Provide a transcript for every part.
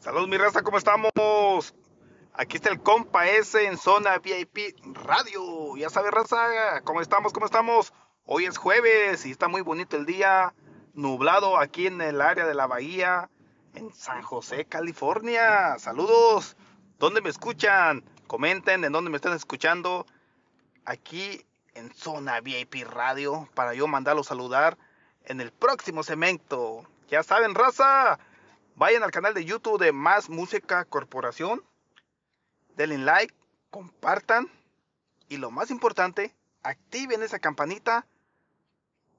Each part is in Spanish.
Saludos mi raza, ¿cómo estamos? Aquí está el compa S en zona VIP Radio. Ya sabes raza, ¿cómo estamos? ¿Cómo estamos? Hoy es jueves y está muy bonito el día, nublado aquí en el área de la bahía, en San José, California. Saludos. ¿Dónde me escuchan? Comenten en dónde me están escuchando. Aquí en zona VIP Radio para yo mandarlos saludar en el próximo segmento. Ya saben, raza Vayan al canal de YouTube de Más Música Corporación. Denle like, compartan y lo más importante, activen esa campanita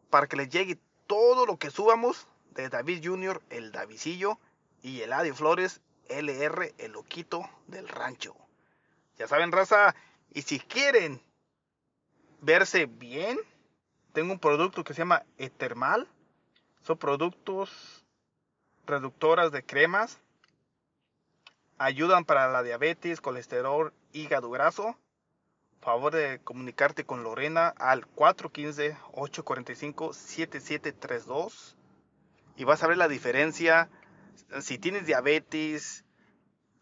para que les llegue todo lo que subamos de David Jr., el Davidillo y Eladio Flores, LR, el loquito del rancho. Ya saben, raza, y si quieren verse bien, tengo un producto que se llama Etermal. Son productos reductoras de cremas, ayudan para la diabetes, colesterol, hígado graso. Favor de comunicarte con Lorena al 415-845-7732 y vas a ver la diferencia. Si tienes diabetes,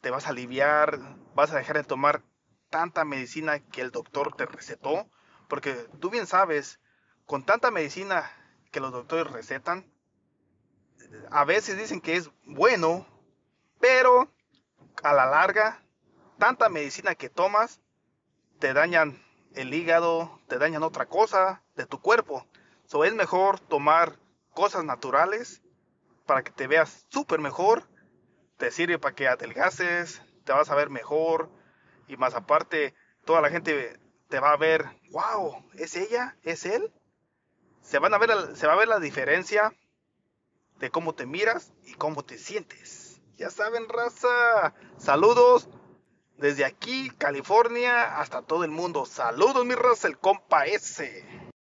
te vas a aliviar, vas a dejar de tomar tanta medicina que el doctor te recetó, porque tú bien sabes, con tanta medicina que los doctores recetan, a veces dicen que es bueno, pero a la larga, tanta medicina que tomas, te dañan el hígado, te dañan otra cosa de tu cuerpo. So, es mejor tomar cosas naturales para que te veas súper mejor. Te sirve para que adelgaces, te vas a ver mejor. Y más aparte, toda la gente te va a ver, wow, ¿es ella? ¿Es él? Se, van a ver, se va a ver la diferencia de cómo te miras y cómo te sientes. Ya saben, raza. Saludos desde aquí, California, hasta todo el mundo. Saludos, mi raza, el compa S.